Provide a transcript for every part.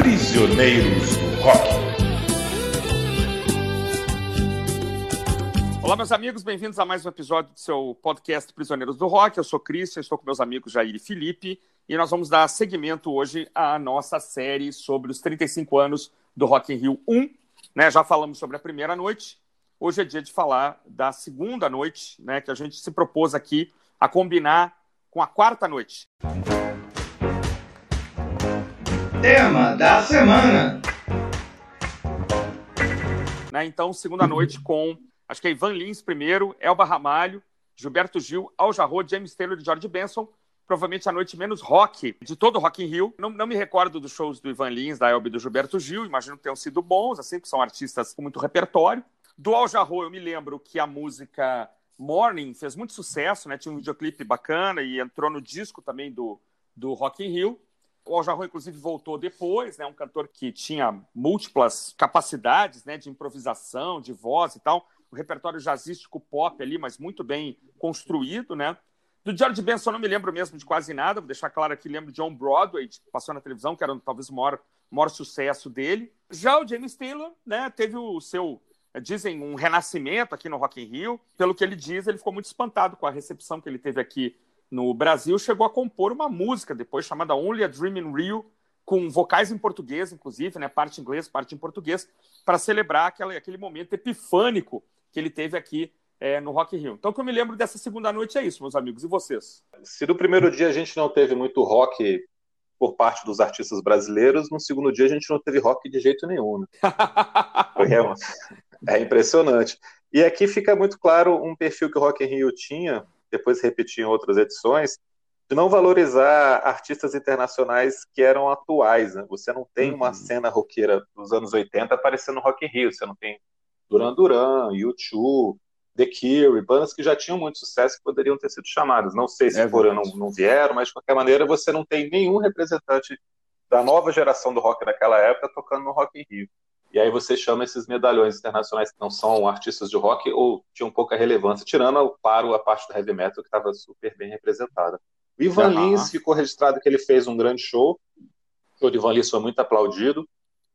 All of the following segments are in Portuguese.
Prisioneiros do Rock. Olá, meus amigos, bem-vindos a mais um episódio do seu podcast Prisioneiros do Rock. Eu sou Cristian, estou com meus amigos Jair e Felipe e nós vamos dar seguimento hoje à nossa série sobre os 35 anos do Rock in Rio 1. Né? Já falamos sobre a primeira noite, hoje é dia de falar da segunda noite, né, que a gente se propôs aqui a combinar com a quarta noite. Tema da semana. Né, então, segunda noite com, acho que é Ivan Lins primeiro, Elba Ramalho, Gilberto Gil, Al Jarreau, James Taylor e George Benson. Provavelmente a noite menos rock de todo o Rock in Rio. Não, não me recordo dos shows do Ivan Lins, da Elba e do Gilberto Gil. Imagino que tenham sido bons, assim, que são artistas com muito repertório. Do Al Jarreau, eu me lembro que a música Morning fez muito sucesso, né? Tinha um videoclipe bacana e entrou no disco também do, do Rock in Rio. O Al Jarreau, inclusive, voltou depois, né? Um cantor que tinha múltiplas capacidades, né? De improvisação, de voz e tal. O repertório jazzístico pop ali, mas muito bem construído, né? Do George Benson, não me lembro mesmo de quase nada. Vou deixar claro aqui, lembro de On Broadway, que passou na televisão, que era talvez o maior, maior sucesso dele. Já o James Taylor, né? Teve o seu dizem um renascimento aqui no Rock in Rio. Pelo que ele diz, ele ficou muito espantado com a recepção que ele teve aqui no Brasil. Chegou a compor uma música depois chamada Only a Dream in Rio, com vocais em português, inclusive, né, parte em inglês, parte em português, para celebrar aquela, aquele momento epifânico que ele teve aqui é, no Rock in Rio. Então, o que eu me lembro dessa segunda noite é isso, meus amigos. E vocês? Se no primeiro dia a gente não teve muito rock por parte dos artistas brasileiros, no segundo dia a gente não teve rock de jeito nenhum. Né? Foi, é impressionante. E aqui fica muito claro um perfil que o Rock in Rio tinha, depois repetir em outras edições, de não valorizar artistas internacionais que eram atuais. Né? Você não tem uma uhum. cena roqueira dos anos 80 aparecendo no Rock in Rio. Você não tem Duran Duran, U2, The Cure, bandas que já tinham muito sucesso que poderiam ter sido chamadas. Não sei se é foram não, não vieram, mas de qualquer maneira você não tem nenhum representante da nova geração do rock daquela época tocando no Rock in Rio. E aí você chama esses medalhões internacionais que não são artistas de rock ou tinham pouca relevância, tirando, claro, a parte do heavy metal que estava super bem representada. O Ivan uhum. Lins ficou registrado que ele fez um grande show. O show de Ivan Lins foi muito aplaudido.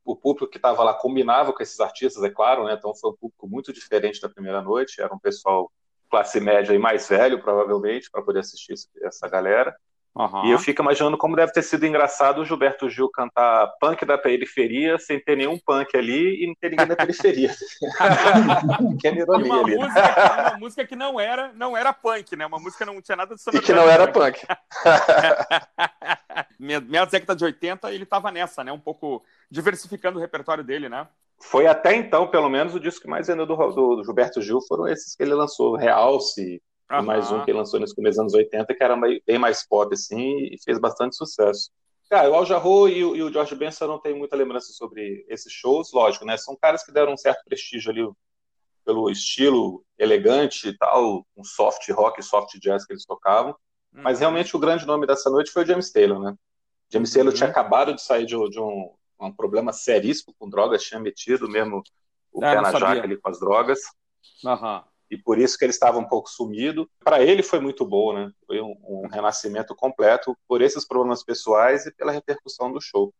O público que estava lá combinava com esses artistas, é claro, né? Então foi um público muito diferente da primeira noite. Era um pessoal classe média e mais velho, provavelmente, para poder assistir essa galera. Uhum. E eu fico imaginando como deve ter sido engraçado o Gilberto Gil cantar punk da periferia sem ter nenhum punk ali e não ter ninguém da periferia. que ironia uma ali. Né? Música, uma música que não era, não era punk, né? Uma música que não tinha nada de E que não era punk. Minha, minha década de 80, ele estava nessa, né? Um pouco diversificando o repertório dele, né? Foi até então, pelo menos, o disco que mais vendeu do, do, do Gilberto Gil foram esses que ele lançou, Realce, Uhum. mais um que lançou nos começos dos anos 80, que era bem mais pop, assim, e fez bastante sucesso. Cara, o Al Jarreau e, e, o George Benson não tem muita lembrança sobre esses shows, lógico, né? São caras que deram um certo prestígio ali pelo estilo elegante e tal, um soft rock, soft jazz que eles tocavam. Uhum. Mas realmente o grande nome dessa noite foi o James Taylor, né? James Taylor uhum. tinha acabado de sair de, de um, um, problema seríssimo com drogas, tinha metido mesmo o ah, pé na jaca ali com as drogas. Uhum e por isso que ele estava um pouco sumido. Para ele foi muito bom, né? Foi um, um, renascimento completo por esses problemas pessoais e pela repercussão do show.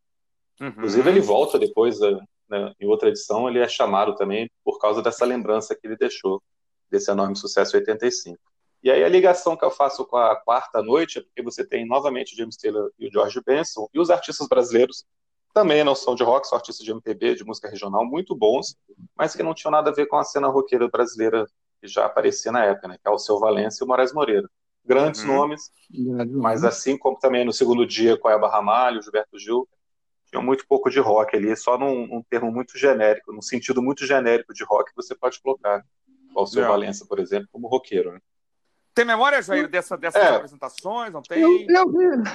Uhum. Inclusive ele volta depois, né, em outra edição, ele é chamado também por causa dessa lembrança que ele deixou desse enorme sucesso 85. E aí a ligação que eu faço com a quarta noite é porque você tem novamente o James Taylor e o George Benson e os artistas brasileiros também não são de rock, são artistas de MPB, de música regional, muito bons, mas que não tinham nada a ver com a cena roqueira brasileira que já aparecia na época, né? Que é o Seu Valência e o Moraes Moreira. Grandes uhum. nomes, mas assim como também no segundo dia com a Eba Ramalho, Gilberto Gil, tinha muito pouco de rock ali, só num, num, termo muito genérico, num sentido muito genérico de rock você pode colocar o Seu Valença, por exemplo, como roqueiro. Né? Tem memória, Jair, dessa, dessas é. apresentações? Não tem? Eu, eu,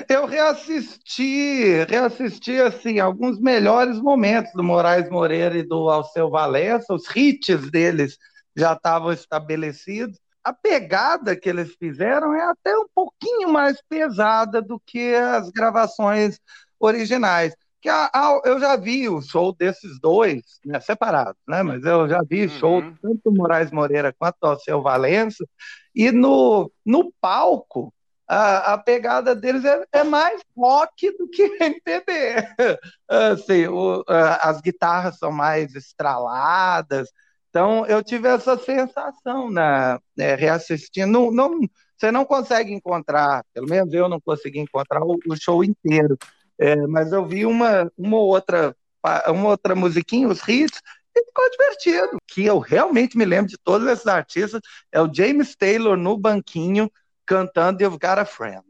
eu, reassisti, reassisti, assim, alguns melhores momentos do Moraes Moreira e do Alceu Valença, os hits deles já estavam estabelecidos. A pegada que eles fizeram é até um pouquinho mais pesada do que as gravações originais. Que a, a, eu já vi o show desses dois, né, separados, né? Mas eu já vi uhum. show tanto do Moraes Moreira quanto do Alceu Valença, e no, no palco a, a pegada deles é, é, mais rock do que MPB. Assim, o, as guitarras são mais estraladas. Então, eu tive essa sensação na né, reassistindo. Não, não, você não consegue encontrar, pelo menos eu não consegui encontrar o, o show inteiro, é, mas eu vi uma, uma outra uma outra musiquinha, os hits, e ficou divertido. Que eu realmente me lembro de todos esses artistas é o James Taylor no banquinho cantando You've Got a Friend.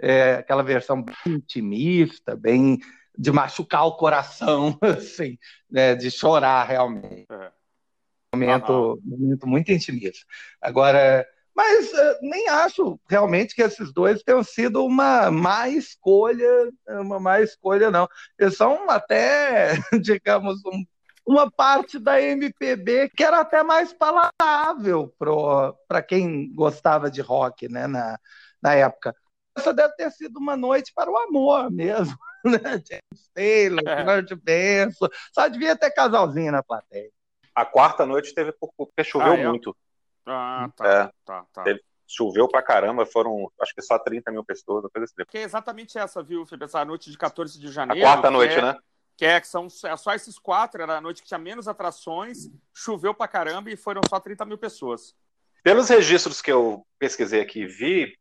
É aquela versão bem intimista, bem de machucar o coração, assim, né, de chorar realmente. É. Momento, momento muito intimista. Agora, mas uh, nem acho realmente que esses dois tenham sido uma má escolha, uma má escolha, não. Eles são até, digamos, um uma parte da MPB que era até mais palatável para quem gostava de rock né, na, na época. Essa deve ter sido uma noite para o amor mesmo. Né? James Taylor, é. George Benson, só devia ter casalzinho na plateia. A quarta noite teve porque choveu ah, é? muito. Ah, tá. É. tá, tá. Teve, choveu pra caramba, foram acho que só 30 mil pessoas, coisa assim. Que é exatamente essa, viu, Felipe? Essa noite de 14 de janeiro. A quarta noite, é... né? que é que são é só esses quatro, era a noite que tinha menos atrações, choveu pra caramba e foram só 30 mil pessoas. Pelos registros que eu pesquisei aqui e vi,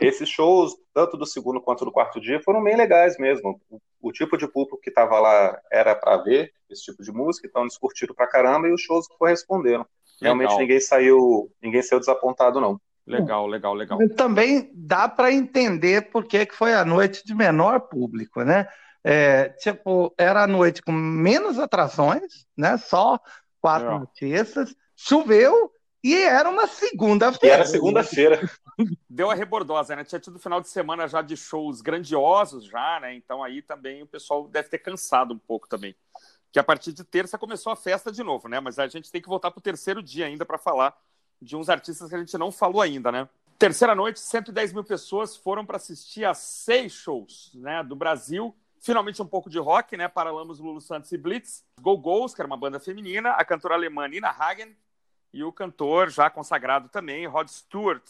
esses shows, tanto do segundo quanto do quarto dia, foram bem legais mesmo. O, o tipo de público que estava lá era para ver esse tipo de música, então eles curtiram pra caramba e os shows corresponderam. Realmente legal. ninguém saiu, ninguém saiu desapontado não. Legal, legal, legal. Também dá para entender por que foi a noite de menor público, né? É, tipo, era a noite com menos atrações, né? Só quatro é. artistas. Choveu e era uma segunda-feira. E era segunda-feira. Deu a rebordosa, né? Tinha tido final de semana já de shows grandiosos já, né? Então aí também o pessoal deve ter cansado um pouco também. Que a partir de terça começou a festa de novo, né? Mas a gente tem que voltar para o terceiro dia ainda para falar de uns artistas que a gente não falou ainda, né? Terceira noite, 110 mil pessoas foram para assistir a seis shows, né? Do Brasil Finalmente um pouco de rock, né? Paralamos Lulu Santos e Blitz. Go Go's, que era uma banda feminina, a cantora alemã Nina Hagen e o cantor já consagrado também, Rod Stewart.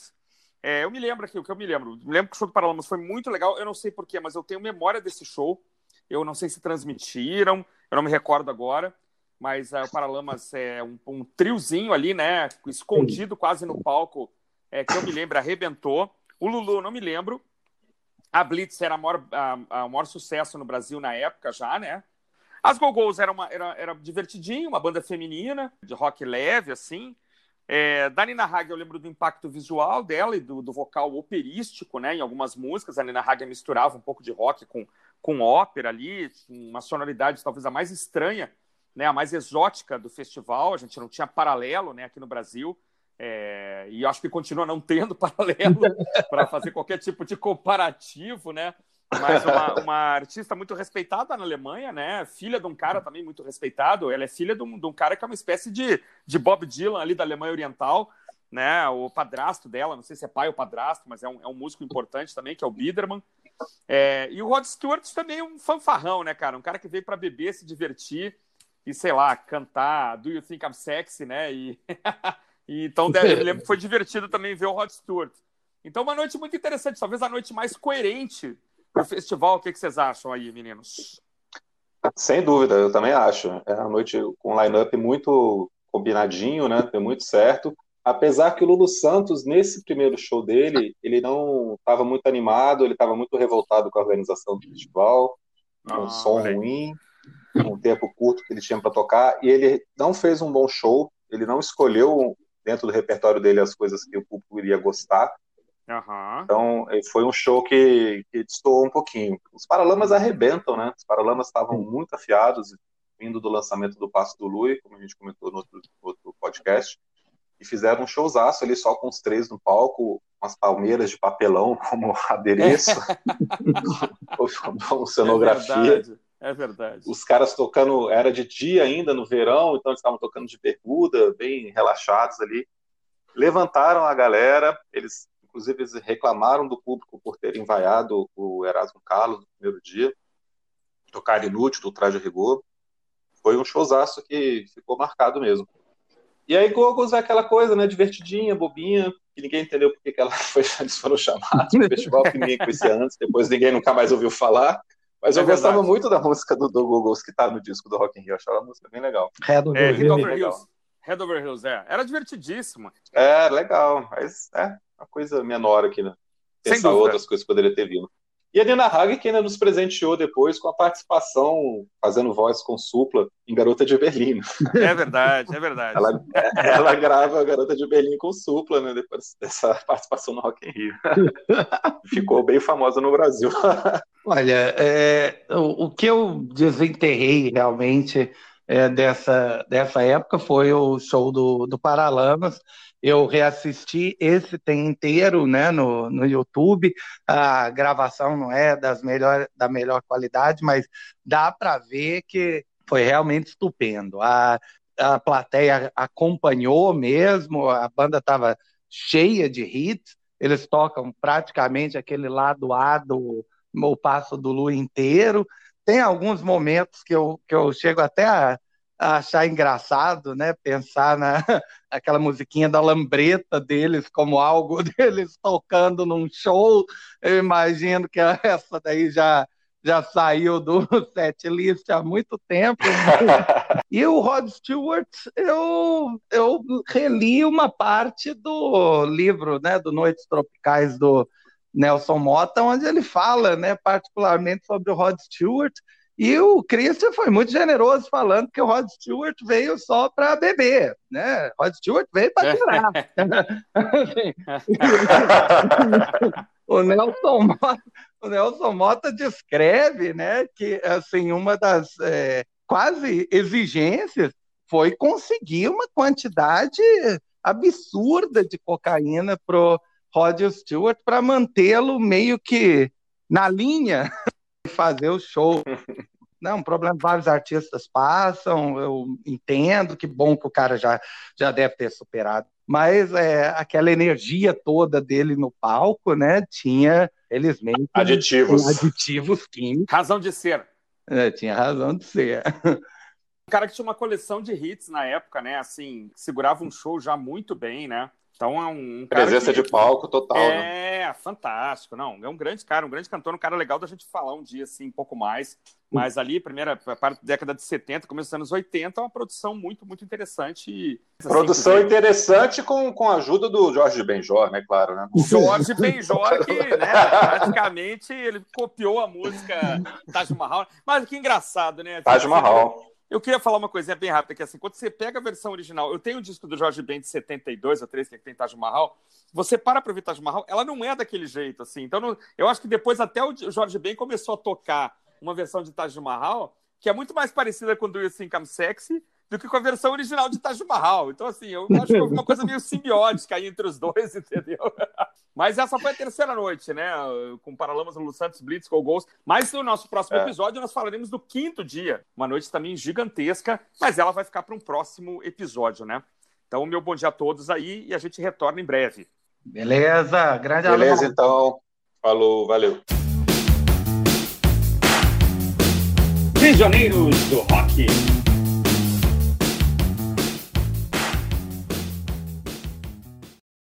É, eu me lembro aqui, o que eu me lembro. Me lembro que o show do Paralamas foi muito legal. Eu não sei porquê, mas eu tenho memória desse show. Eu não sei se transmitiram, eu não me recordo agora. Mas é, o Paralamas é um, um, triozinho ali, né? Escondido quase no palco, é, que eu me lembro, arrebentou. O Lulu, não me lembro. A Blitz era o maior, a, a maior sucesso no Brasil na época já, né? As Go-Go's era, uma, era, era divertidinho, uma banda feminina, de rock leve, assim. É, da Nina Hagen eu lembro do impacto visual dela e do, do, vocal operístico, né? Em algumas músicas, a Nina Hagen misturava um pouco de rock com, com ópera ali, uma sonoridade talvez a mais estranha, né? A mais exótica do festival. A gente não tinha paralelo, né? Aqui no Brasil. É, e acho que continua não tendo paralelo para fazer qualquer tipo de comparativo, né? Mas uma, uma, artista muito respeitada na Alemanha, né? Filha de um cara também muito respeitado. Ela é filha de um, de um cara que é uma espécie de, de Bob Dylan ali da Alemanha Oriental, né? O padrasto dela, não sei se é pai ou padrasto, mas é um, é um músico importante também, que é o Biederman. É, e o Rod Stewart também é um fanfarrão, né, cara? Um cara que veio para beber, se divertir e, sei lá, cantar Do You Think I'm Sexy, né? E então, deve, eu lembro que foi divertido também ver o Rod Stewart. Então, uma noite muito interessante, talvez a noite mais coerente do festival. O que, que vocês acham aí, meninos? Sem dúvida, eu também acho. É uma noite com um line-up muito combinadinho, né? Deu muito certo. Apesar que o Lulu Santos, nesse primeiro show dele, ele não estava muito animado, ele estava muito revoltado com a organização do festival, com ah, um som ruim, com o tempo curto que ele tinha para tocar, e ele não fez um bom show, ele não escolheu dentro do repertório dele as coisas que o público iria gostar. Uhum. Então, foi um show que, que destoou um pouquinho. Os Paralamas arrebentam, né? Os Paralamas estavam muito afiados, vindo do lançamento do Passo do Lui, como a gente comentou no outro, outro podcast, e fizeram um showzaço ali só com os três no palco, umas palmeiras de papelão como adereço, como cenografia. É é verdade. Os caras tocando, era de dia ainda, no verão, então eles estavam tocando de bermuda, bem relaxados ali. Levantaram a galera, eles, inclusive, eles reclamaram do público por terem vaiado o Erasmo Carlos no primeiro dia. Tocar inútil do traje rigor. Foi um showzaço que ficou marcado mesmo. E aí Gogos é aquela coisa, né, divertidinha, bobinha, que ninguém entendeu porque que ela foi, eles foram chamados no festival, que ninguém conhecia antes, depois ninguém nunca mais ouviu falar. Mas é eu verdade. gostava muito da música do, do Gogos que tá no disco do Rock in Rio, eu achava a música bem legal. Head Over, é, Head Over Hills. Head Over Hills, é. Era divertidíssimo. É, legal, mas é uma coisa menor aqui, né? Pensar outras coisas que poderia ter vindo. E a Nina Hagen, que ainda nos presenteou depois com a participação, fazendo voz com supla em Garota de Berlim. É verdade, é verdade. Ela, ela grava a Garota de Berlim com supla, né? Depois dessa participação no Rock in Rio. Ficou bem famosa no Brasil. Olha, é, o, o, que eu desenterrei realmente é, dessa, dessa época foi o show do, do Paralamas eu reassisti esse tem inteiro né, no, no YouTube. A gravação não é das melhor, da melhor qualidade, mas dá para ver que foi realmente estupendo. A, a plateia acompanhou mesmo, a banda estava cheia de hits, eles tocam praticamente aquele lado A do O Passo do Lu inteiro. Tem alguns momentos que eu, que eu chego até a achar engraçado, né? Pensar na aquela musiquinha da lambreta deles como algo deles tocando num show. Eu imagino que essa daí já já saiu do set list há muito tempo. e o Rod Stewart, eu, eu reli uma parte do livro, né, do Noites Tropicais do Nelson Mota, onde ele fala, né, particularmente sobre o Rod Stewart e o Christian foi muito generoso falando que o Rod Stewart veio só para beber, né? Rod Stewart veio para tirar. o Nelson Mota, o Nelson Mota descreve, né, que assim uma das é, quase exigências foi conseguir uma quantidade absurda de cocaína pro Rod Stewart para mantê-lo meio que na linha fazer o show. Não, um problema vários artistas passam, eu entendo, que bom que o cara já, já deve ter superado. Mas é, aquela energia toda dele no palco, né, tinha, felizmente, aditivos, aditivos químicos. Razão de ser. É, tinha razão de ser. Um cara que tinha uma coleção de hits na época, né, assim, segurava um show já muito bem, né, então é um, presença que, de palco total. É, né? fantástico. Não, é um grande cara, um grande cantor, um cara legal da gente falar um dia assim, um pouco mais. Mas ali, primeira parte da década de 70, começo dos anos 80, é uma produção muito, muito interessante. Assim, produção assim, interessante com, com a ajuda do Jorge Benjor, né? Claro, né? Jorge Benjor, que né, praticamente ele copiou a música Taj Mahal. Mas que engraçado, né? Taj Mahal. Eu queria falar uma coisinha bem rápida, que assim, quando você pega a versão original, eu tenho o um disco do Jorge Ben de 72 ou 3, que, é que tem Taj Mahal, você para pra ouvir Taj Mahal, ela não é daquele jeito, assim. Então, não, eu acho que depois até o Jorge Ben começou a tocar uma versão de Taj Mahal que é muito mais parecida com Do You Think I'm Sexy do que com a versão original de Taj Mahal. Então, assim, eu acho que é uma coisa meio simbiótica aí entre os dois, entendeu? Mas essa foi a terceira noite, né? Com Paralamas no Santos, Blitz, com Gols. Mas no nosso próximo é. episódio nós falaremos do quinto dia. Uma noite também gigantesca, mas ela vai ficar para um próximo episódio, né? Então, meu bom dia a todos aí e a gente retorna em breve. Beleza, grande Beleza, então. Falou, valeu. Prisioneiros do Rock.